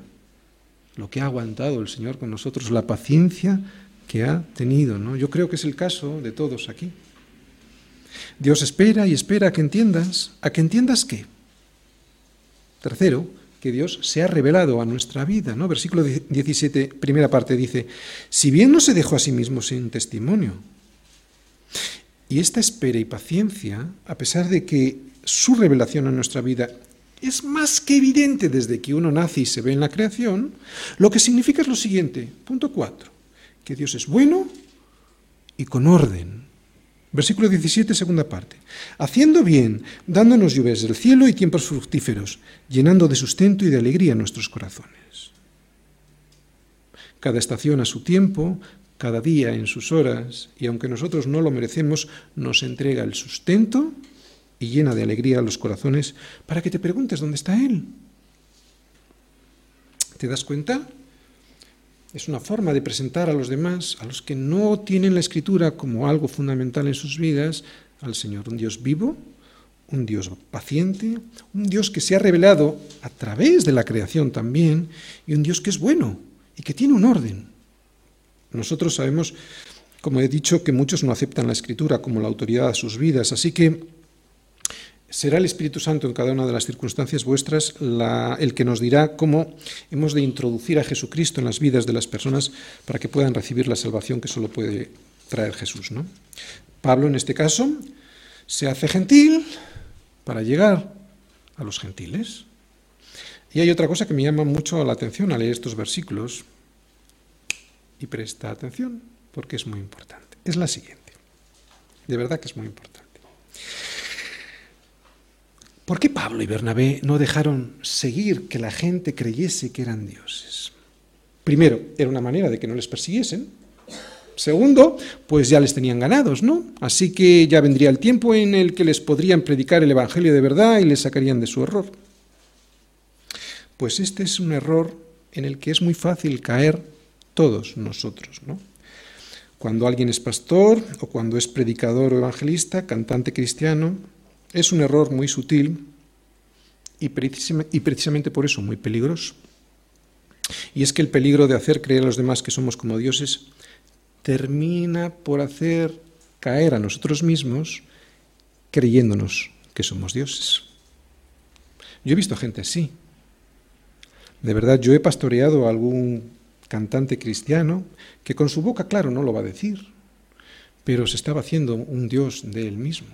Lo que ha aguantado el Señor con nosotros, la paciencia que ha tenido. ¿no? Yo creo que es el caso de todos aquí. Dios espera y espera a que entiendas. ¿A que entiendas qué? Tercero, que Dios se ha revelado a nuestra vida. ¿no? Versículo 17, primera parte dice, si bien no se dejó a sí mismo sin testimonio. Y esta espera y paciencia, a pesar de que su revelación a nuestra vida es más que evidente desde que uno nace y se ve en la creación, lo que significa es lo siguiente, punto 4, que Dios es bueno y con orden. Versículo 17, segunda parte. Haciendo bien, dándonos lluvias del cielo y tiempos fructíferos, llenando de sustento y de alegría nuestros corazones. Cada estación a su tiempo, cada día en sus horas, y aunque nosotros no lo merecemos, nos entrega el sustento y llena de alegría los corazones para que te preguntes dónde está Él. ¿Te das cuenta? Es una forma de presentar a los demás, a los que no tienen la escritura como algo fundamental en sus vidas, al Señor, un Dios vivo, un Dios paciente, un Dios que se ha revelado a través de la creación también, y un Dios que es bueno y que tiene un orden. Nosotros sabemos, como he dicho, que muchos no aceptan la escritura como la autoridad de sus vidas, así que será el Espíritu Santo en cada una de las circunstancias vuestras el que nos dirá cómo hemos de introducir a Jesucristo en las vidas de las personas para que puedan recibir la salvación que solo puede traer Jesús. ¿no? Pablo, en este caso, se hace gentil para llegar a los gentiles. Y hay otra cosa que me llama mucho la atención al leer estos versículos, y presta atención, porque es muy importante. Es la siguiente. De verdad que es muy importante. ¿Por qué Pablo y Bernabé no dejaron seguir que la gente creyese que eran dioses? Primero, era una manera de que no les persiguiesen. Segundo, pues ya les tenían ganados, ¿no? Así que ya vendría el tiempo en el que les podrían predicar el Evangelio de verdad y les sacarían de su error. Pues este es un error en el que es muy fácil caer todos nosotros, ¿no? Cuando alguien es pastor o cuando es predicador o evangelista, cantante cristiano, es un error muy sutil y, precisamente por eso muy peligroso. Y es que el peligro de hacer creer a los demás que somos como dioses termina por hacer caer a nosotros mismos creyéndonos que somos dioses. Yo he visto gente así. De verdad, yo he pastoreado a algún cantante cristiano que con su boca, claro, no lo va a decir, pero se estaba haciendo un dios de él mismo.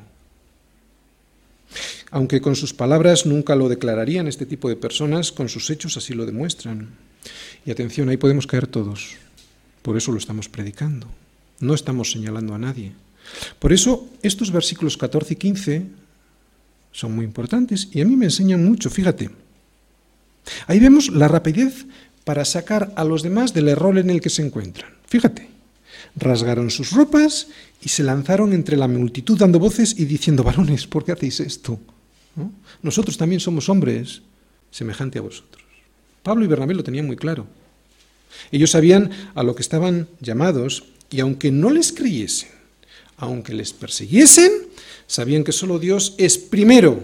Aunque con sus palabras nunca lo declararían este tipo de personas, con sus hechos así lo demuestran. Y atención, ahí podemos caer todos. Por eso lo estamos predicando. No estamos señalando a nadie. Por eso estos versículos 14 y 15 son muy importantes y a mí me enseñan mucho, fíjate. Ahí vemos la rapidez para sacar a los demás del error en el que se encuentran. Fíjate, rasgaron sus ropas y se lanzaron entre la multitud dando voces y diciendo, varones, ¿por qué hacéis esto? Nosotros también somos hombres semejante a vosotros. Pablo y Bernabé lo tenían muy claro. Ellos sabían a lo que estaban llamados y aunque no les creyesen, aunque les persiguiesen, sabían que solo Dios es primero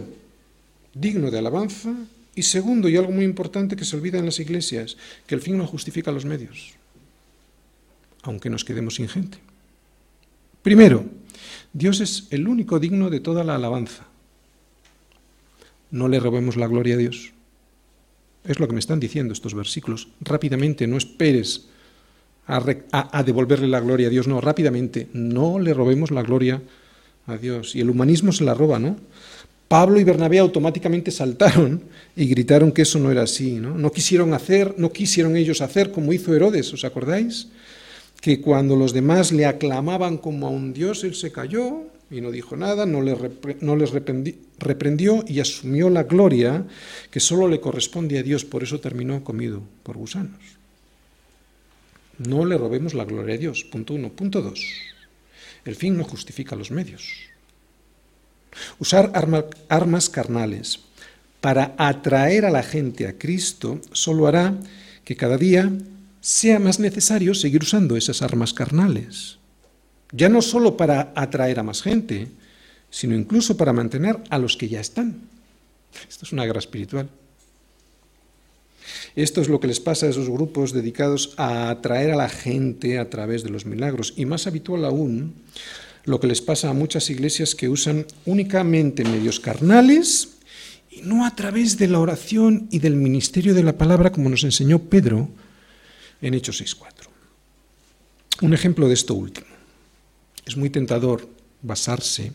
digno de alabanza y segundo, y algo muy importante que se olvida en las iglesias, que el fin no justifica los medios, aunque nos quedemos sin gente. Primero, Dios es el único digno de toda la alabanza no le robemos la gloria a Dios. Es lo que me están diciendo estos versículos. Rápidamente, no esperes a, devolverle la gloria a Dios, no, rápidamente, no le robemos la gloria a Dios. Y el humanismo se la roba, ¿no? Pablo y Bernabé automáticamente saltaron y gritaron que eso no era así, ¿no? No quisieron hacer, no quisieron ellos hacer como hizo Herodes, ¿os acordáis? Que cuando los demás le aclamaban como a un dios, él se cayó y no dijo nada, no les, no les reprendió y asumió la gloria que solo le corresponde a Dios, por eso terminó comido por gusanos. No le robemos la gloria a Dios, punto uno. Punto dos, el fin no justifica los medios. Usar armas carnales para atraer a la gente a Cristo solo hará que cada día sea más necesario seguir usando esas armas carnales. Ya no solo para atraer a más gente, sino incluso para mantener a los que ya están. Esto es una guerra espiritual. Esto es lo que les pasa a esos grupos dedicados a atraer a la gente a través de los milagros. Y más habitual aún, lo que les pasa a muchas iglesias que usan únicamente medios carnales y no a través de la oración y del ministerio de la palabra como nos enseñó Pedro en Hechos 6.4. Un ejemplo de esto último. Es muy tentador basarse,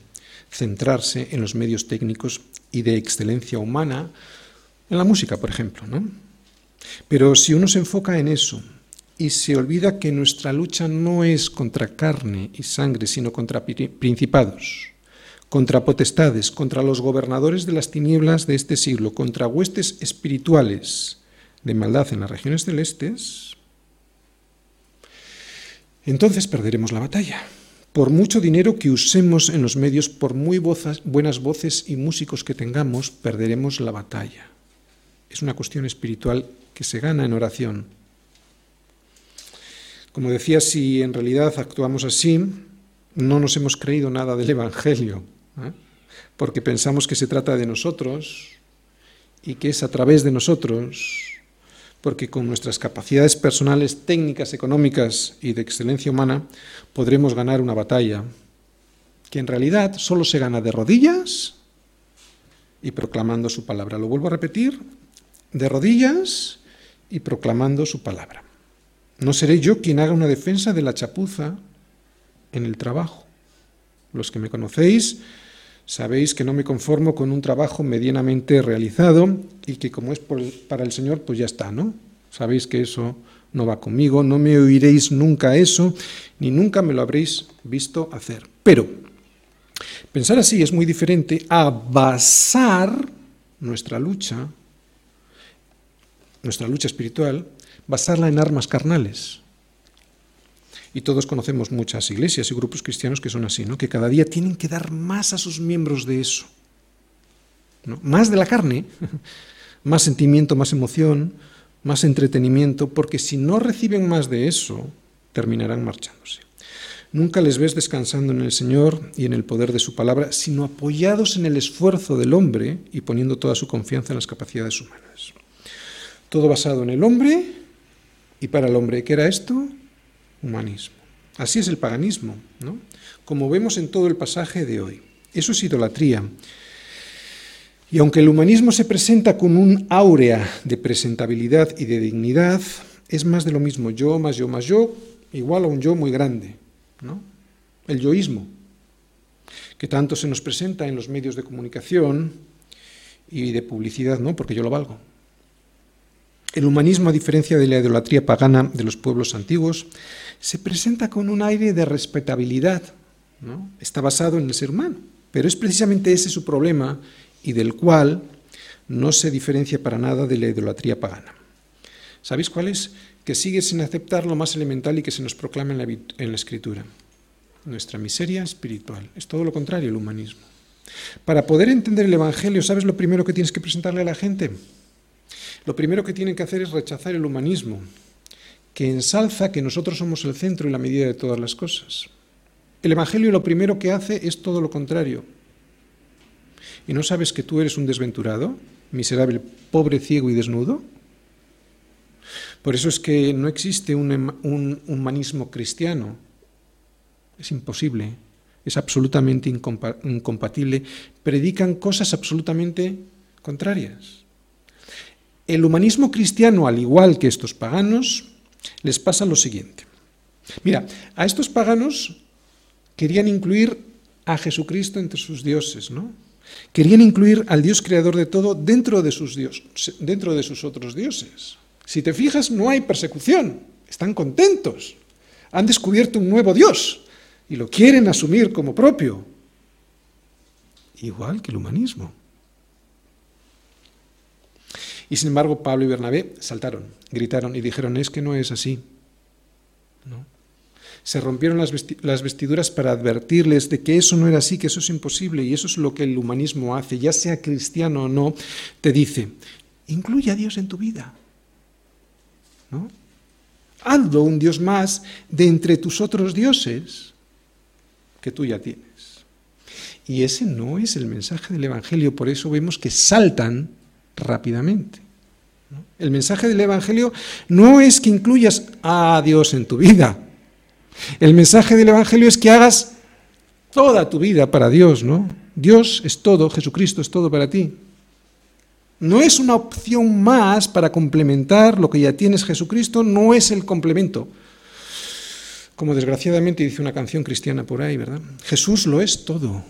centrarse en los medios técnicos y de excelencia humana, en la música, por ejemplo, ¿no? Pero si uno se enfoca en eso y se olvida que nuestra lucha no es contra carne y sangre, sino contra principados, contra potestades, contra los gobernadores de las tinieblas de este siglo, contra huestes espirituales de maldad en las regiones celestes, entonces perderemos la batalla. Por mucho dinero que usemos en los medios, por muy buenas voces y músicos que tengamos, perderemos la batalla. Es una cuestión espiritual que se gana en oración. Como decía, si en realidad actuamos así, no nos hemos creído nada del Evangelio, ¿eh? porque pensamos que se trata de nosotros y que es a través de nosotros, porque con nuestras capacidades personales, técnicas, económicas y de excelencia humana podremos ganar una batalla que en realidad solo se gana de rodillas y proclamando su palabra. Lo vuelvo a repetir, de rodillas y proclamando su palabra. No seré yo quien haga una defensa de la chapuza en el trabajo. Los que me conocéis sabéis que no me conformo con un trabajo medianamente realizado y que como es para el Señor, pues ya está, ¿no? Sabéis que eso no va conmigo, no me oiréis nunca eso, ni nunca me lo habréis visto hacer. Pero pensar así es muy diferente a basar nuestra lucha nuestra lucha espiritual, basarla en armas carnales. Y todos conocemos muchas iglesias y grupos cristianos que son así, ¿no? que cada día tienen que dar más a sus miembros de eso. Más de la carne, (laughs) más sentimiento, más emoción, más entretenimiento, porque si no reciben más de eso, terminarán marchándose. Nunca les ves descansando en el Señor y en el poder de su palabra, sino apoyados en el esfuerzo del hombre y poniendo toda su confianza en las capacidades humanas. Todo basado en el hombre y para el hombre. ¿Qué era esto? Humanismo. Así es el paganismo, ¿no? Como vemos en todo el pasaje de hoy. Eso es idolatría. Y aunque el humanismo se presenta con un áurea de presentabilidad y de dignidad, es más de lo mismo. Yo más yo más yo, igual a un yo muy grande. ¿no? El yoísmo, que tanto se nos presenta en los medios de comunicación y de publicidad, ¿no? porque yo lo valgo. El humanismo, a diferencia de la idolatría pagana de los pueblos antiguos, se presenta con un aire de respetabilidad. Está basado en el ser humano, pero es precisamente ese su problema y del cual no se diferencia para nada de la idolatría pagana. ¿Sabéis cuál es? Que sigue sin aceptar lo más elemental y que se nos proclama en la, en la Escritura. Nuestra miseria espiritual. Es todo lo contrario el humanismo. Para poder entender el Evangelio, ¿sabes lo primero que tienes que presentarle a la gente? Lo primero que tienen que hacer es rechazar el humanismo, que ensalza que nosotros somos el centro y la medida de todas las cosas. El Evangelio lo primero que hace es todo lo contrario. ¿Y no sabes que tú eres un desventurado, miserable, pobre, ciego y desnudo? Por eso es que no existe un, un humanismo cristiano. Es imposible, es absolutamente incompatible. Predican cosas absolutamente contrarias. El humanismo cristiano, al igual que estos paganos, les pasa lo siguiente. Mira, a estos paganos querían incluir a Jesucristo entre sus dioses, ¿no? Querían incluir al Dios creador de todo dentro de sus dios, dentro de sus otros dioses. Si te fijas, no hay persecución, están contentos. Han descubierto un nuevo Dios y lo quieren asumir como propio. Igual que el humanismo. Y sin embargo, Pablo y Bernabé saltaron, gritaron y dijeron, es que no es así. ¿No? Se rompieron las vestiduras para advertirles de que eso no era así, que eso es imposible, y eso es lo que el humanismo hace, ya sea cristiano o no, te dice, incluye a Dios en tu vida. ¿No? Hazlo un Dios más de entre tus otros dioses que tú ya tienes. Y ese no es el mensaje del Evangelio, por eso vemos que saltan rápidamente. El mensaje del Evangelio no es que incluyas a Dios en tu vida. El mensaje del Evangelio es que hagas toda tu vida para Dios, ¿no? Dios es todo, Jesucristo es todo para ti. No es una opción más para complementar lo que ya tienes Jesucristo, no es el complemento. Como desgraciadamente dice una canción cristiana por ahí, ¿verdad? Jesús lo es todo.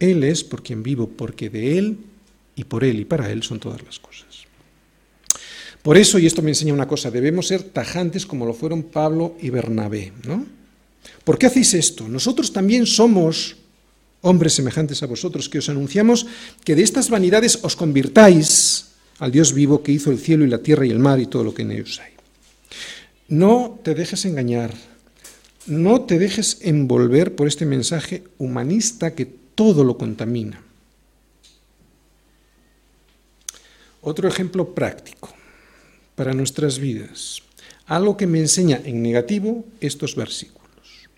Él es por quien vivo, porque de Él y por Él y para Él son todas las cosas. Por eso, y esto me enseña una cosa, debemos ser tajantes como lo fueron Pablo y Bernabé. ¿no? ¿Por qué hacéis esto? Nosotros también somos hombres semejantes a vosotros, que os anunciamos que de estas vanidades os convirtáis al Dios vivo que hizo el cielo y la tierra y el mar y todo lo que en ellos hay. No te dejes engañar, no te dejes envolver por este mensaje humanista que todo lo contamina. Otro ejemplo práctico para nuestras vidas. Algo que me enseña en negativo estos versículos.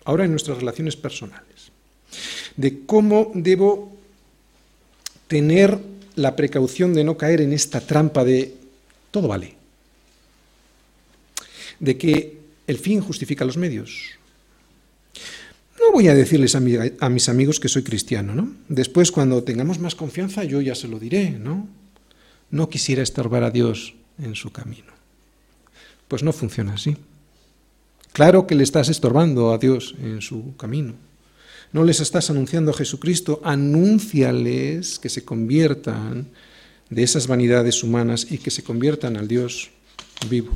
Ahora en nuestras relaciones personales. De cómo debo tener la precaución de no caer en esta trampa de todo vale. De que el fin justifica los medios. No voy a decirles a, mis amigos que soy cristiano, ¿no? Después, cuando tengamos más confianza, yo ya se lo diré, ¿no? No quisiera estorbar a Dios en su camino. Pues no funciona así. Claro que le estás estorbando a Dios en su camino. No les estás anunciando a Jesucristo, anúnciales que se conviertan de esas vanidades humanas y que se conviertan al Dios vivo.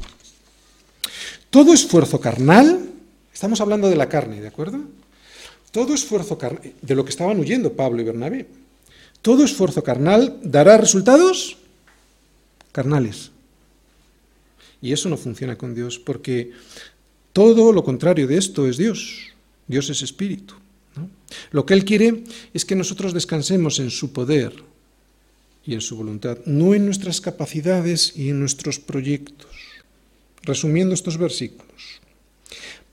Todo esfuerzo carnal, estamos hablando de la carne, ¿de acuerdo? Todo esfuerzo carnal, de lo que estaban huyendo Pablo y Bernabé, todo esfuerzo carnal dará resultados carnales. Y eso no funciona con Dios porque todo lo contrario de esto es Dios. Dios es espíritu. Lo que Él quiere es que nosotros descansemos en su poder y en su voluntad, no en nuestras capacidades y en nuestros proyectos. Resumiendo estos versículos,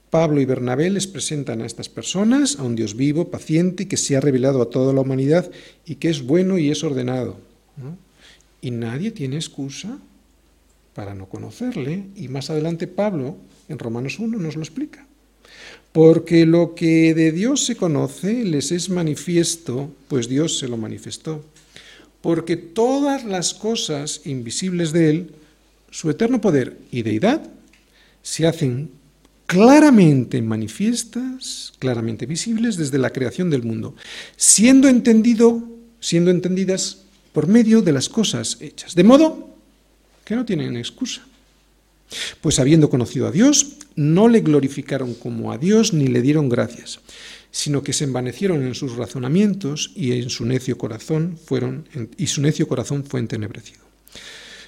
Pablo y Bernabé les presentan a estas personas a un Dios vivo, paciente que se ha revelado a toda la humanidad y que es bueno y es ordenado. Y nadie tiene excusa para no conocerle. Y más adelante Pablo, en Romanos 1, nos lo explica. Porque lo que de Dios se conoce les es manifiesto, pues Dios se lo manifestó. Porque todas las cosas invisibles de Él, su eterno poder y deidad, se hacen claramente manifiestas, claramente visibles desde la creación del mundo, siendo entendido, siendo entendidas por medio de las cosas hechas. De modo que no tienen excusa. Pues habiendo conocido a Dios, no le glorificaron como a Dios ni le dieron gracias, sino que se envanecieron en sus razonamientos y en su necio corazón fueron y su necio corazón fue entenebrecido.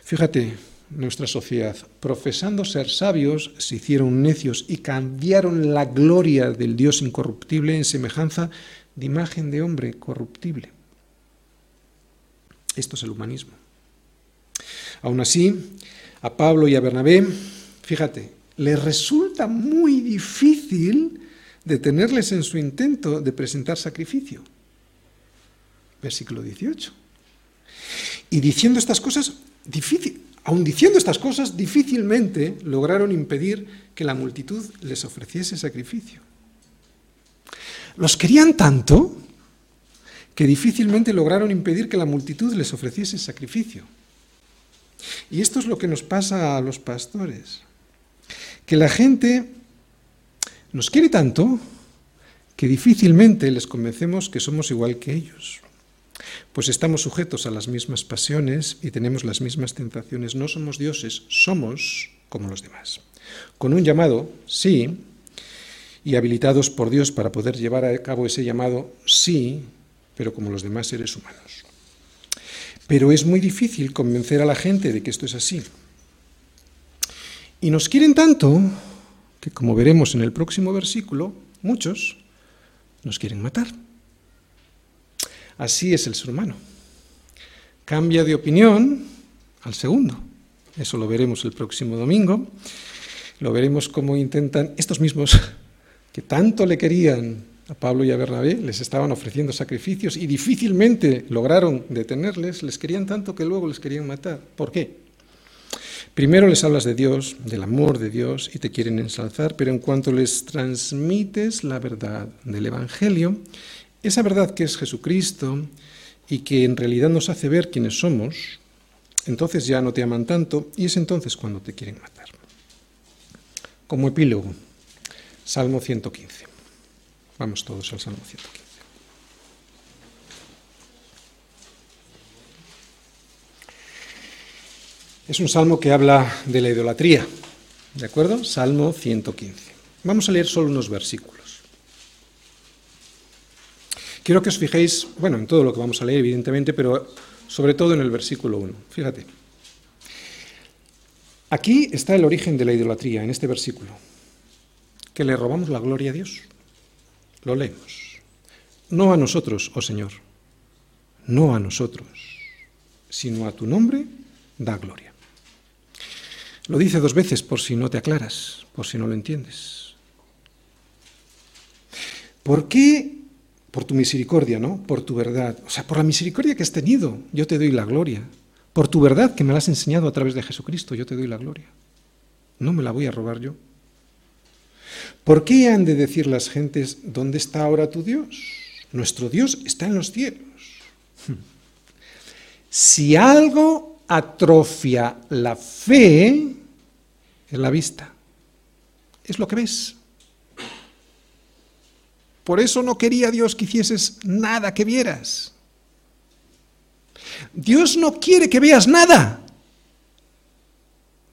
Fíjate, nuestra sociedad, profesando ser sabios, se hicieron necios y cambiaron la gloria del Dios incorruptible en semejanza de imagen de hombre corruptible. Esto es el humanismo. Aún así, a Pablo y a Bernabé, fíjate, les resulta muy difícil detenerles en su intento de presentar sacrificio. Versículo 18. Y diciendo estas cosas, difícil, diciendo estas cosas, difícilmente lograron impedir que la multitud les ofreciese sacrificio. Los querían tanto que difícilmente lograron impedir que la multitud les ofreciese sacrificio. Y esto es lo que nos pasa a los pastores, que la gente nos quiere tanto que difícilmente les convencemos que somos igual que ellos, pues estamos sujetos a las mismas pasiones y tenemos las mismas tentaciones. No somos dioses, somos como los demás. Con un llamado, sí, y habilitados por Dios para poder llevar a cabo ese llamado, sí, pero como los demás seres humanos. Pero es muy difícil convencer a la gente de que esto es así. Y nos quieren tanto que, como veremos en el próximo versículo, muchos nos quieren matar. Así es el ser humano. Cambia de opinión al segundo. Eso lo veremos el próximo domingo. Lo veremos cómo intentan estos mismos (laughs) que tanto le querían a Pablo y a Bernabé, les estaban ofreciendo sacrificios y difícilmente lograron detenerles, les querían tanto que luego les querían matar. ¿Por qué? Primero les hablas de Dios, del amor de Dios, y te quieren ensalzar, pero en cuanto les transmites la verdad del Evangelio, esa verdad que es Jesucristo y que en realidad nos hace ver quiénes somos, entonces ya no te aman tanto y es entonces cuando te quieren matar. Como epílogo, Salmo 115. Vamos todos al Salmo 115. Es un salmo que habla de la idolatría, ¿de acuerdo? Salmo 115. Vamos a leer solo unos versículos. Quiero que os fijéis, bueno, en todo lo que vamos a leer, evidentemente, pero sobre todo en el versículo 1. Fíjate. Aquí está el origen de la idolatría, en este versículo que le robamos la gloria a Dios. Lo leemos. No a nosotros, oh Señor, no a nosotros, sino a tu nombre da gloria. Lo dice dos veces por si no te aclaras, por si no lo entiendes. ¿Por qué? Por tu misericordia, ¿no? Por tu verdad. O sea, por la misericordia que has tenido, yo te doy la gloria. Por tu verdad que me la has enseñado a través de Jesucristo, yo te doy la gloria. No me la voy a robar yo. ¿Por qué han de decir las gentes, ¿dónde está ahora tu Dios? Nuestro Dios está en los cielos. Si algo atrofia la fe, es la vista. Es lo que ves. Por eso no quería Dios que hicieses nada que vieras. Dios no quiere que veas nada.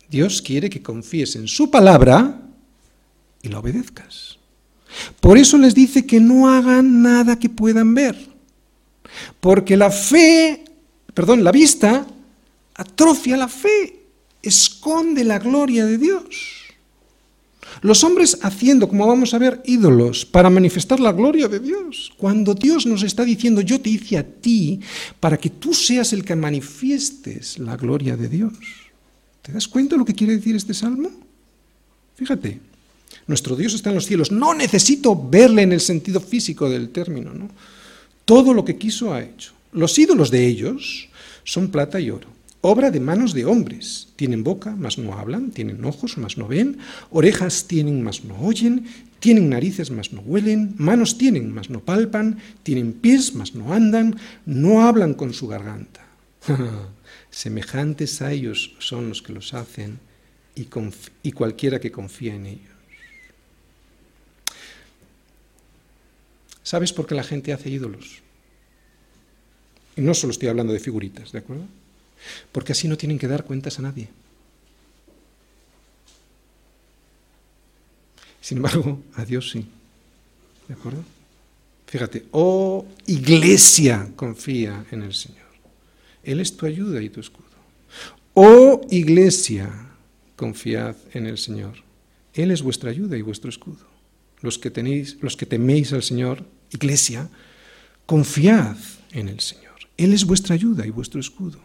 Dios quiere que confíes en su palabra y la obedezcas. Por eso les dice que no hagan nada que puedan ver. Porque la fe, perdón, la vista atrofia la fe, esconde la gloria de Dios. Los hombres haciendo, como vamos a ver, ídolos para manifestar la gloria de Dios. Cuando Dios nos está diciendo, yo te hice a ti para que tú seas el que manifiestes la gloria de Dios. ¿Te das cuenta de lo que quiere decir este salmo? Fíjate, nuestro Dios está en los cielos. No necesito verle en el sentido físico del término. ¿no? Todo lo que quiso ha hecho. Los ídolos de ellos son plata y oro, obra de manos de hombres. Tienen boca, mas no hablan, tienen ojos, mas no ven, orejas tienen, mas no oyen, tienen narices, mas no huelen, manos tienen, mas no palpan, tienen pies, mas no andan, no hablan con su garganta. (laughs) Semejantes a ellos son los que los hacen y, y cualquiera que confía en ellos. ¿Sabes por qué la gente hace ídolos? Y no solo estoy hablando de figuritas, ¿de acuerdo? Porque así no tienen que dar cuentas a nadie. Sin embargo, a Dios sí. ¿De acuerdo? Fíjate, oh iglesia, confía en el Señor. Él es tu ayuda y tu escudo. Oh iglesia, confiad en el Señor. Él es vuestra ayuda y vuestro escudo. Los que tenéis, los que teméis al Señor, Iglesia, confiad en el Señor. Él es vuestra ayuda y vuestro escudo.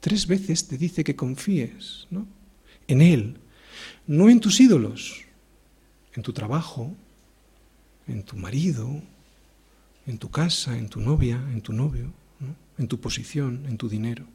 Tres veces te dice que confíes ¿no? en Él, no en tus ídolos, en tu trabajo, en tu marido, en tu casa, en tu novia, en tu novio, en tu posición, en tu dinero.